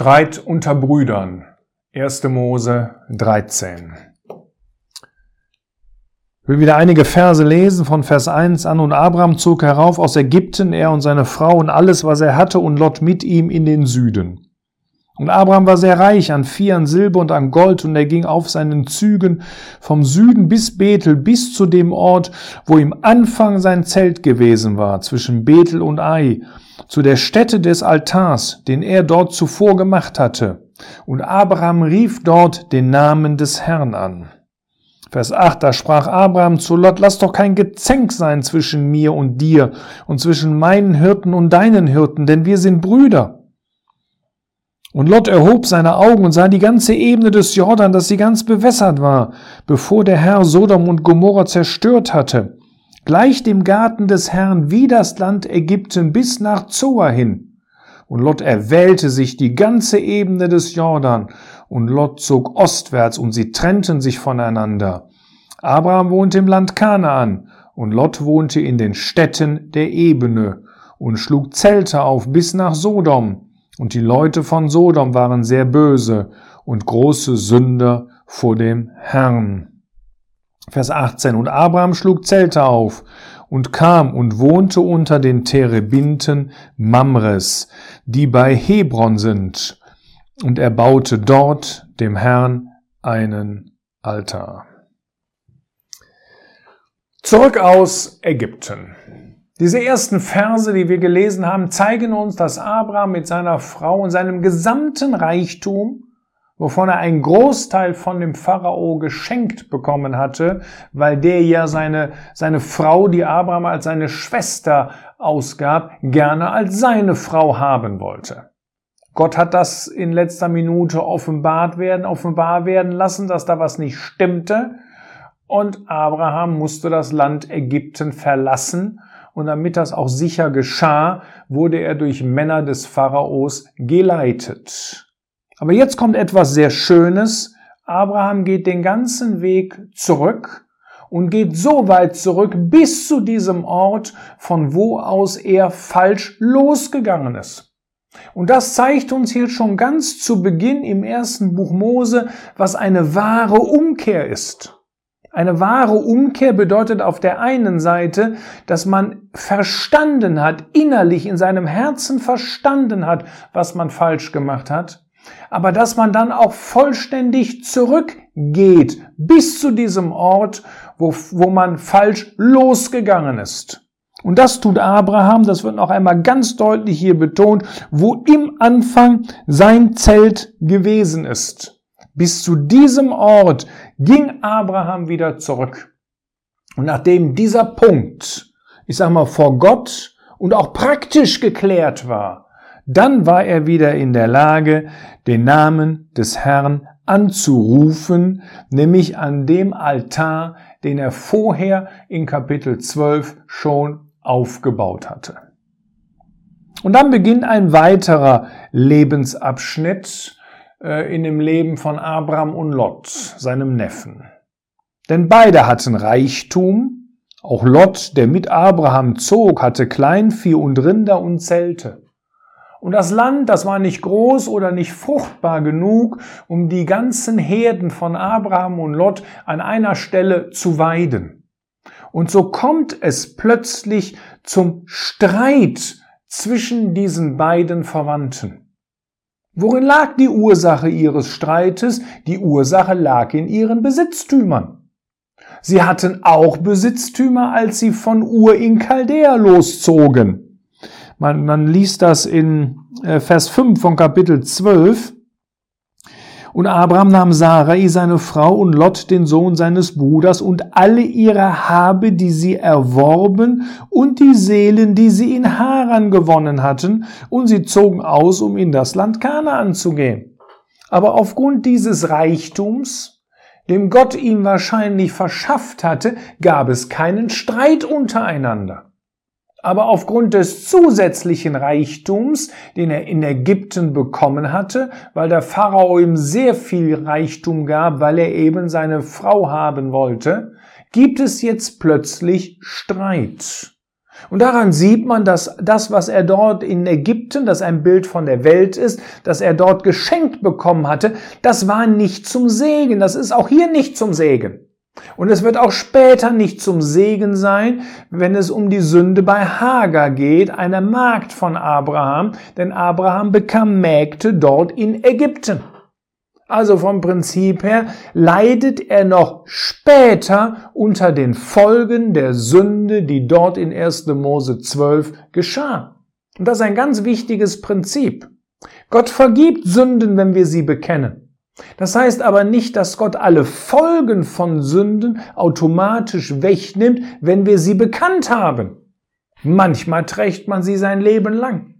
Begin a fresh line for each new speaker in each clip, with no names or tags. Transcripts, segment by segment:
Streit unter Brüdern. 1. Mose 13. Ich will wieder einige Verse lesen von Vers 1 an. Und Abraham zog herauf aus Ägypten, er und seine Frau und alles, was er hatte, und Lot mit ihm in den Süden. Und Abraham war sehr reich an Vieh, an Silber und an Gold, und er ging auf seinen Zügen vom Süden bis Bethel, bis zu dem Ort, wo im Anfang sein Zelt gewesen war, zwischen Bethel und Ai zu der Stätte des Altars, den er dort zuvor gemacht hatte. Und Abraham rief dort den Namen des Herrn an. Vers 8, da sprach Abraham zu Lot, lass doch kein Gezänk sein zwischen mir und dir und zwischen meinen Hirten und deinen Hirten, denn wir sind Brüder. Und Lot erhob seine Augen und sah die ganze Ebene des Jordan, dass sie ganz bewässert war, bevor der Herr Sodom und Gomorra zerstört hatte gleich dem Garten des Herrn wie das Land Ägypten bis nach Zoa hin. Und Lot erwählte sich die ganze Ebene des Jordan, und Lot zog ostwärts, und sie trennten sich voneinander. Abraham wohnte im Land Kanaan, und Lot wohnte in den Städten der Ebene, und schlug Zelte auf bis nach Sodom. Und die Leute von Sodom waren sehr böse und große Sünder vor dem Herrn. Vers 18. Und Abraham schlug Zelte auf und kam und wohnte unter den Terebinten Mamres, die bei Hebron sind. Und er baute dort dem Herrn einen Altar. Zurück aus Ägypten. Diese ersten Verse, die wir gelesen haben, zeigen uns, dass Abraham mit seiner Frau und seinem gesamten Reichtum wovon er einen Großteil von dem Pharao geschenkt bekommen hatte, weil der ja seine, seine Frau, die Abraham als seine Schwester ausgab, gerne als seine Frau haben wollte. Gott hat das in letzter Minute offenbart werden, offenbar werden lassen, dass da was nicht stimmte. Und Abraham musste das Land Ägypten verlassen. Und damit das auch sicher geschah, wurde er durch Männer des Pharaos geleitet. Aber jetzt kommt etwas sehr Schönes. Abraham geht den ganzen Weg zurück und geht so weit zurück bis zu diesem Ort, von wo aus er falsch losgegangen ist. Und das zeigt uns hier schon ganz zu Beginn im ersten Buch Mose, was eine wahre Umkehr ist. Eine wahre Umkehr bedeutet auf der einen Seite, dass man verstanden hat, innerlich in seinem Herzen verstanden hat, was man falsch gemacht hat aber dass man dann auch vollständig zurückgeht bis zu diesem Ort, wo, wo man falsch losgegangen ist. Und das tut Abraham, das wird noch einmal ganz deutlich hier betont, wo im Anfang sein Zelt gewesen ist. Bis zu diesem Ort ging Abraham wieder zurück. Und nachdem dieser Punkt, ich sag mal, vor Gott und auch praktisch geklärt war, dann war er wieder in der Lage, den Namen des Herrn anzurufen, nämlich an dem Altar, den er vorher in Kapitel 12 schon aufgebaut hatte. Und dann beginnt ein weiterer Lebensabschnitt in dem Leben von Abraham und Lot, seinem Neffen. Denn beide hatten Reichtum, auch Lot, der mit Abraham zog, hatte Kleinvieh und Rinder und Zelte. Und das Land, das war nicht groß oder nicht fruchtbar genug, um die ganzen Herden von Abraham und Lot an einer Stelle zu weiden. Und so kommt es plötzlich zum Streit zwischen diesen beiden Verwandten. Worin lag die Ursache ihres Streites? Die Ursache lag in ihren Besitztümern. Sie hatten auch Besitztümer, als sie von Ur in Chaldea loszogen. Man, man liest das in äh, Vers 5 von Kapitel 12. Und Abraham nahm Sarai, seine Frau, und Lot, den Sohn seines Bruders, und alle ihre Habe, die sie erworben, und die Seelen, die sie in Haran gewonnen hatten, und sie zogen aus, um in das Land Kanaan zu gehen. Aber aufgrund dieses Reichtums, dem Gott ihm wahrscheinlich verschafft hatte, gab es keinen Streit untereinander. Aber aufgrund des zusätzlichen Reichtums, den er in Ägypten bekommen hatte, weil der Pharao ihm sehr viel Reichtum gab, weil er eben seine Frau haben wollte, gibt es jetzt plötzlich Streit. Und daran sieht man, dass das, was er dort in Ägypten, das ein Bild von der Welt ist, das er dort geschenkt bekommen hatte, das war nicht zum Segen. Das ist auch hier nicht zum Segen. Und es wird auch später nicht zum Segen sein, wenn es um die Sünde bei Hagar geht, einer Magd von Abraham, denn Abraham bekam Mägde dort in Ägypten. Also vom Prinzip her leidet er noch später unter den Folgen der Sünde, die dort in 1. Mose 12 geschah. Und das ist ein ganz wichtiges Prinzip. Gott vergibt Sünden, wenn wir sie bekennen. Das heißt aber nicht, dass Gott alle Folgen von Sünden automatisch wegnimmt, wenn wir sie bekannt haben. Manchmal trägt man sie sein Leben lang.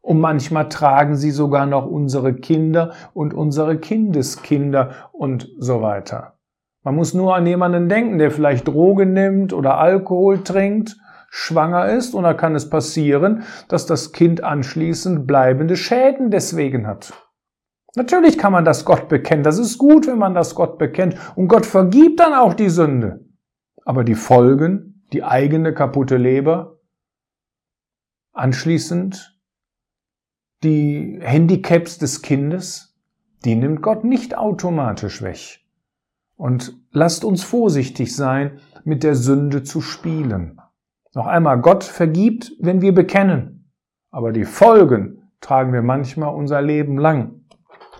Und manchmal tragen sie sogar noch unsere Kinder und unsere Kindeskinder und so weiter. Man muss nur an jemanden denken, der vielleicht Drogen nimmt oder Alkohol trinkt, schwanger ist und da kann es passieren, dass das Kind anschließend bleibende Schäden deswegen hat. Natürlich kann man das Gott bekennen. Das ist gut, wenn man das Gott bekennt. Und Gott vergibt dann auch die Sünde. Aber die Folgen, die eigene kaputte Leber, anschließend die Handicaps des Kindes, die nimmt Gott nicht automatisch weg. Und lasst uns vorsichtig sein, mit der Sünde zu spielen. Noch einmal, Gott vergibt, wenn wir bekennen. Aber die Folgen tragen wir manchmal unser Leben lang.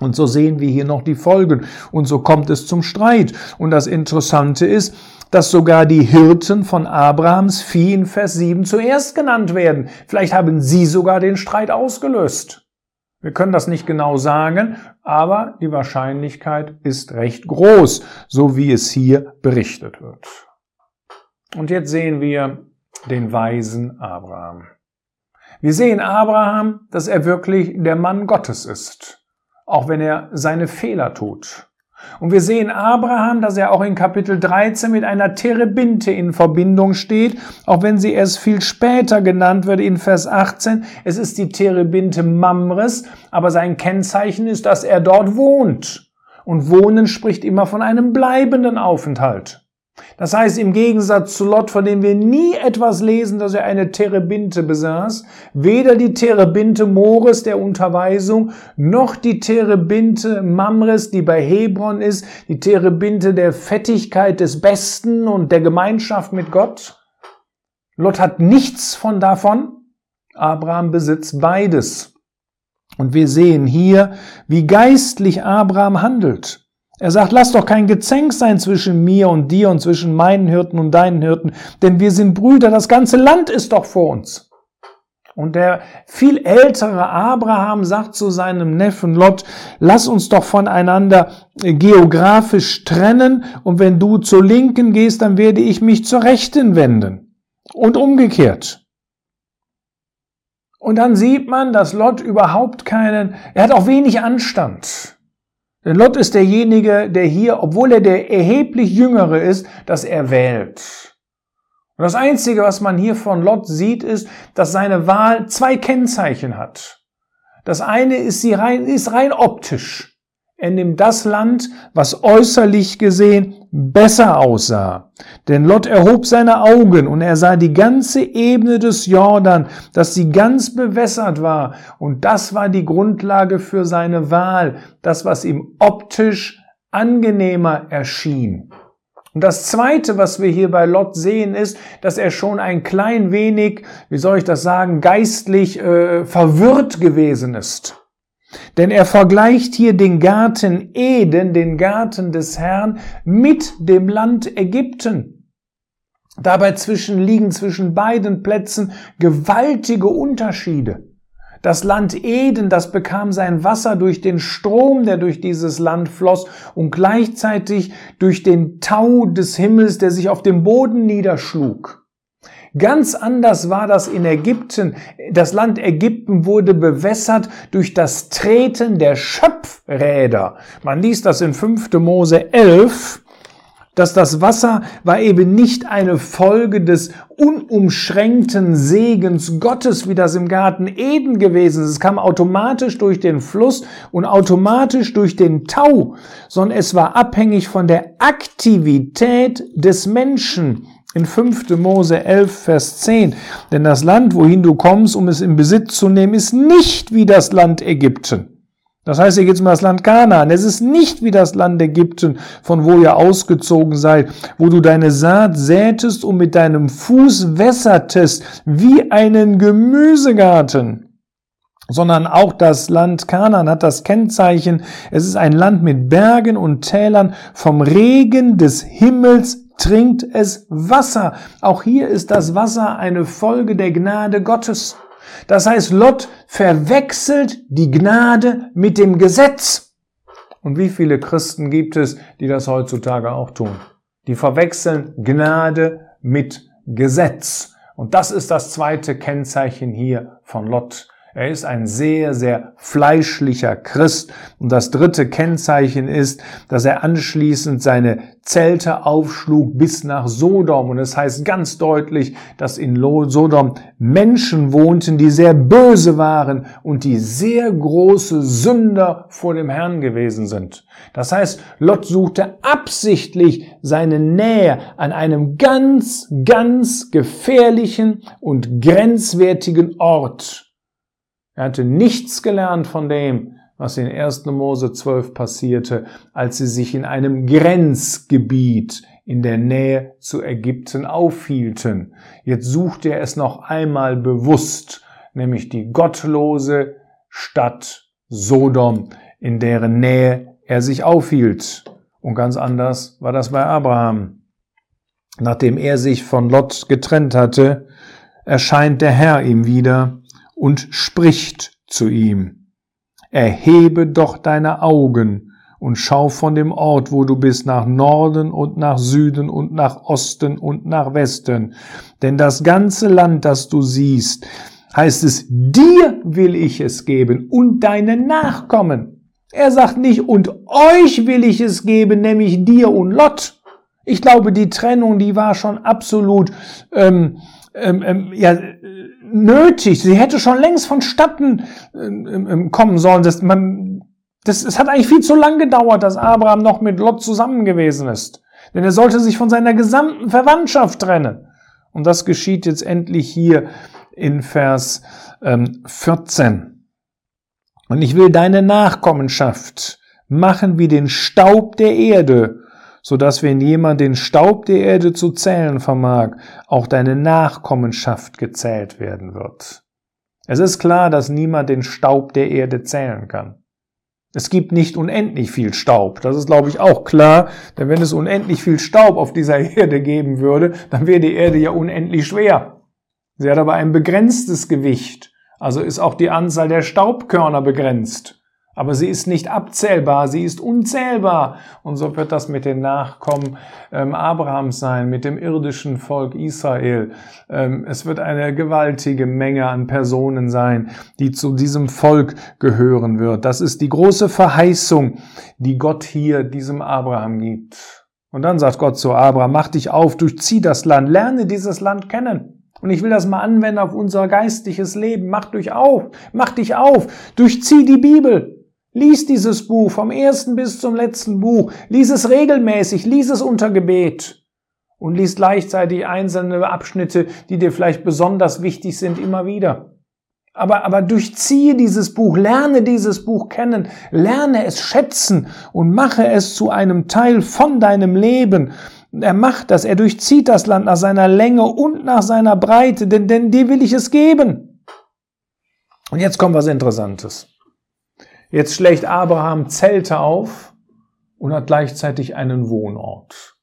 Und so sehen wir hier noch die Folgen. Und so kommt es zum Streit. Und das Interessante ist, dass sogar die Hirten von Abrahams Vieh in Vers 7 zuerst genannt werden. Vielleicht haben sie sogar den Streit ausgelöst. Wir können das nicht genau sagen, aber die Wahrscheinlichkeit ist recht groß, so wie es hier berichtet wird. Und jetzt sehen wir den weisen Abraham. Wir sehen Abraham, dass er wirklich der Mann Gottes ist, auch wenn er seine Fehler tut. Und wir sehen Abraham, dass er auch in Kapitel 13 mit einer Terebinte in Verbindung steht, auch wenn sie erst viel später genannt wird in Vers 18. Es ist die Terebinte Mamres, aber sein Kennzeichen ist, dass er dort wohnt. Und Wohnen spricht immer von einem bleibenden Aufenthalt. Das heißt, im Gegensatz zu Lot, von dem wir nie etwas lesen, dass er eine Terebinte besaß, weder die Terebinte Mores der Unterweisung, noch die Terebinte Mamres, die bei Hebron ist, die Terebinte der Fettigkeit des Besten und der Gemeinschaft mit Gott. Lot hat nichts von davon. Abraham besitzt beides. Und wir sehen hier, wie geistlich Abraham handelt. Er sagt, lass doch kein Gezänk sein zwischen mir und dir und zwischen meinen Hirten und deinen Hirten, denn wir sind Brüder, das ganze Land ist doch vor uns. Und der viel ältere Abraham sagt zu seinem Neffen Lot, lass uns doch voneinander geografisch trennen und wenn du zur Linken gehst, dann werde ich mich zur Rechten wenden. Und umgekehrt. Und dann sieht man, dass Lot überhaupt keinen, er hat auch wenig Anstand. Denn Lot ist derjenige, der hier, obwohl er der erheblich Jüngere ist, das erwählt. Und das Einzige, was man hier von Lot sieht, ist, dass seine Wahl zwei Kennzeichen hat. Das eine ist, sie rein, ist rein optisch. Er nimmt das Land, was äußerlich gesehen besser aussah. Denn Lot erhob seine Augen und er sah die ganze Ebene des Jordan, dass sie ganz bewässert war. Und das war die Grundlage für seine Wahl, das, was ihm optisch angenehmer erschien. Und das Zweite, was wir hier bei Lot sehen, ist, dass er schon ein klein wenig, wie soll ich das sagen, geistlich äh, verwirrt gewesen ist. Denn er vergleicht hier den Garten Eden, den Garten des Herrn, mit dem Land Ägypten. Dabei zwischen liegen zwischen beiden Plätzen gewaltige Unterschiede. Das Land Eden, das bekam sein Wasser durch den Strom, der durch dieses Land floss und gleichzeitig durch den Tau des Himmels, der sich auf dem Boden niederschlug. Ganz anders war das in Ägypten. Das Land Ägypten wurde bewässert durch das Treten der Schöpfräder. Man liest das in 5. Mose 11 dass das Wasser war eben nicht eine Folge des unumschränkten Segens Gottes, wie das im Garten Eden gewesen ist. Es kam automatisch durch den Fluss und automatisch durch den Tau, sondern es war abhängig von der Aktivität des Menschen in 5. Mose 11, Vers 10. Denn das Land, wohin du kommst, um es in Besitz zu nehmen, ist nicht wie das Land Ägypten. Das heißt, hier geht um das Land Kanaan. Es ist nicht wie das Land Ägypten, von wo ihr ausgezogen seid, wo du deine Saat sätest und mit deinem Fuß wässertest, wie einen Gemüsegarten sondern auch das Land Kanaan hat das Kennzeichen, es ist ein Land mit Bergen und Tälern, vom Regen des Himmels trinkt es Wasser. Auch hier ist das Wasser eine Folge der Gnade Gottes. Das heißt, Lot verwechselt die Gnade mit dem Gesetz. Und wie viele Christen gibt es, die das heutzutage auch tun? Die verwechseln Gnade mit Gesetz. Und das ist das zweite Kennzeichen hier von Lot. Er ist ein sehr, sehr fleischlicher Christ. Und das dritte Kennzeichen ist, dass er anschließend seine Zelte aufschlug bis nach Sodom. Und es heißt ganz deutlich, dass in Sodom Menschen wohnten, die sehr böse waren und die sehr große Sünder vor dem Herrn gewesen sind. Das heißt, Lot suchte absichtlich seine Nähe an einem ganz, ganz gefährlichen und grenzwertigen Ort er hatte nichts gelernt von dem, was in 1. Mose 12 passierte, als sie sich in einem Grenzgebiet in der Nähe zu Ägypten aufhielten. Jetzt suchte er es noch einmal bewusst, nämlich die gottlose Stadt Sodom, in deren Nähe er sich aufhielt. Und ganz anders war das bei Abraham. Nachdem er sich von Lot getrennt hatte, erscheint der Herr ihm wieder und spricht zu ihm. Erhebe doch deine Augen und schau von dem Ort, wo du bist, nach Norden und nach Süden und nach Osten und nach Westen. Denn das ganze Land, das du siehst, heißt es, dir will ich es geben und deine Nachkommen. Er sagt nicht, und euch will ich es geben, nämlich dir und Lot. Ich glaube, die Trennung, die war schon absolut ähm, ähm, ähm, ja, nötig. Sie hätte schon längst vonstatten äh, kommen sollen. Das, das, es hat eigentlich viel zu lang gedauert, dass Abraham noch mit Lot zusammen gewesen ist. Denn er sollte sich von seiner gesamten Verwandtschaft trennen. Und das geschieht jetzt endlich hier in Vers ähm, 14. Und ich will deine Nachkommenschaft machen wie den Staub der Erde so dass wenn jemand den Staub der Erde zu zählen vermag, auch deine Nachkommenschaft gezählt werden wird. Es ist klar, dass niemand den Staub der Erde zählen kann. Es gibt nicht unendlich viel Staub. Das ist, glaube ich, auch klar. Denn wenn es unendlich viel Staub auf dieser Erde geben würde, dann wäre die Erde ja unendlich schwer. Sie hat aber ein begrenztes Gewicht. Also ist auch die Anzahl der Staubkörner begrenzt. Aber sie ist nicht abzählbar, sie ist unzählbar. Und so wird das mit den Nachkommen ähm, Abrahams sein, mit dem irdischen Volk Israel. Ähm, es wird eine gewaltige Menge an Personen sein, die zu diesem Volk gehören wird. Das ist die große Verheißung, die Gott hier diesem Abraham gibt. Und dann sagt Gott zu Abraham, mach dich auf, durchzieh das Land, lerne dieses Land kennen. Und ich will das mal anwenden auf unser geistliches Leben. Mach dich auf, mach dich auf, durchzieh die Bibel. Lies dieses Buch vom ersten bis zum letzten Buch. Lies es regelmäßig, lies es unter Gebet. Und lies gleichzeitig einzelne Abschnitte, die dir vielleicht besonders wichtig sind, immer wieder. Aber, aber durchziehe dieses Buch, lerne dieses Buch kennen, lerne es schätzen und mache es zu einem Teil von deinem Leben. Er macht das, er durchzieht das Land nach seiner Länge und nach seiner Breite, denn, denn dir will ich es geben. Und jetzt kommt was Interessantes. Jetzt schlägt Abraham Zelte auf und hat gleichzeitig einen Wohnort.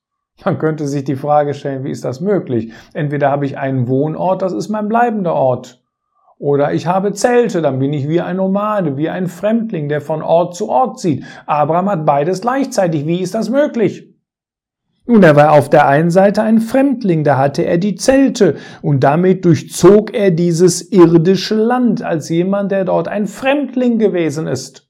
Man könnte sich die Frage stellen, wie ist das möglich? Entweder habe ich einen Wohnort, das ist mein bleibender Ort. Oder ich habe Zelte, dann bin ich wie ein Nomade, wie ein Fremdling, der von Ort zu Ort zieht. Abraham hat beides gleichzeitig. Wie ist das möglich? Nun, er war auf der einen Seite ein Fremdling, da hatte er die Zelte und damit durchzog er dieses irdische Land als jemand, der dort ein Fremdling gewesen ist.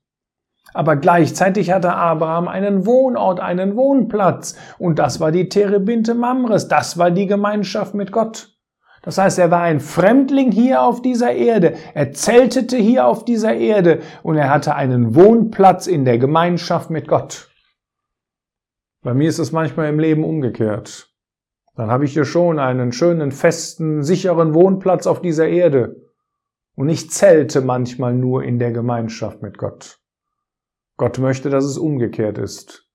Aber gleichzeitig hatte Abraham einen Wohnort, einen Wohnplatz und das war die Terebinte Mamres, das war die Gemeinschaft mit Gott. Das heißt, er war ein Fremdling hier auf dieser Erde, er zeltete hier auf dieser Erde und er hatte einen Wohnplatz in der Gemeinschaft mit Gott. Bei mir ist es manchmal im Leben umgekehrt. dann habe ich hier schon einen schönen, festen, sicheren Wohnplatz auf dieser Erde. Und ich zelte manchmal nur in der Gemeinschaft mit Gott. Gott möchte, dass es umgekehrt ist.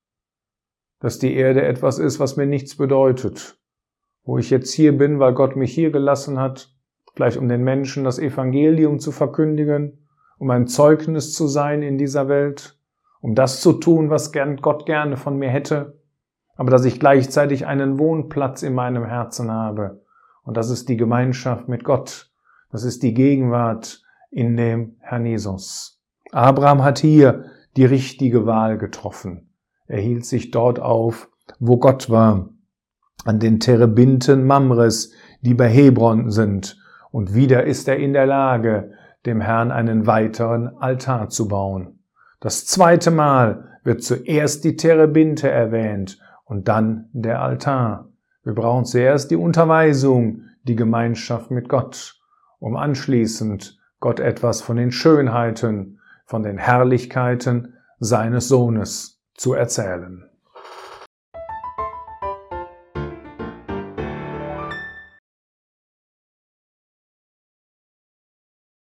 Dass die Erde etwas ist, was mir nichts bedeutet. Wo ich jetzt hier bin, weil Gott mich hier gelassen hat, vielleicht um den Menschen das Evangelium zu verkündigen, um ein Zeugnis zu sein in dieser Welt, um das zu tun, was Gott gerne von mir hätte, aber dass ich gleichzeitig einen Wohnplatz in meinem Herzen habe. Und das ist die Gemeinschaft mit Gott. Das ist die Gegenwart in dem Herrn Jesus. Abraham hat hier die richtige Wahl getroffen. Er hielt sich dort auf, wo Gott war, an den Terebinten Mamres, die bei Hebron sind, und wieder ist er in der Lage, dem Herrn einen weiteren Altar zu bauen. Das zweite Mal wird zuerst die Terebinte erwähnt und dann der Altar. Wir brauchen zuerst die Unterweisung, die Gemeinschaft mit Gott, um anschließend Gott etwas von den Schönheiten, von den Herrlichkeiten seines Sohnes zu erzählen.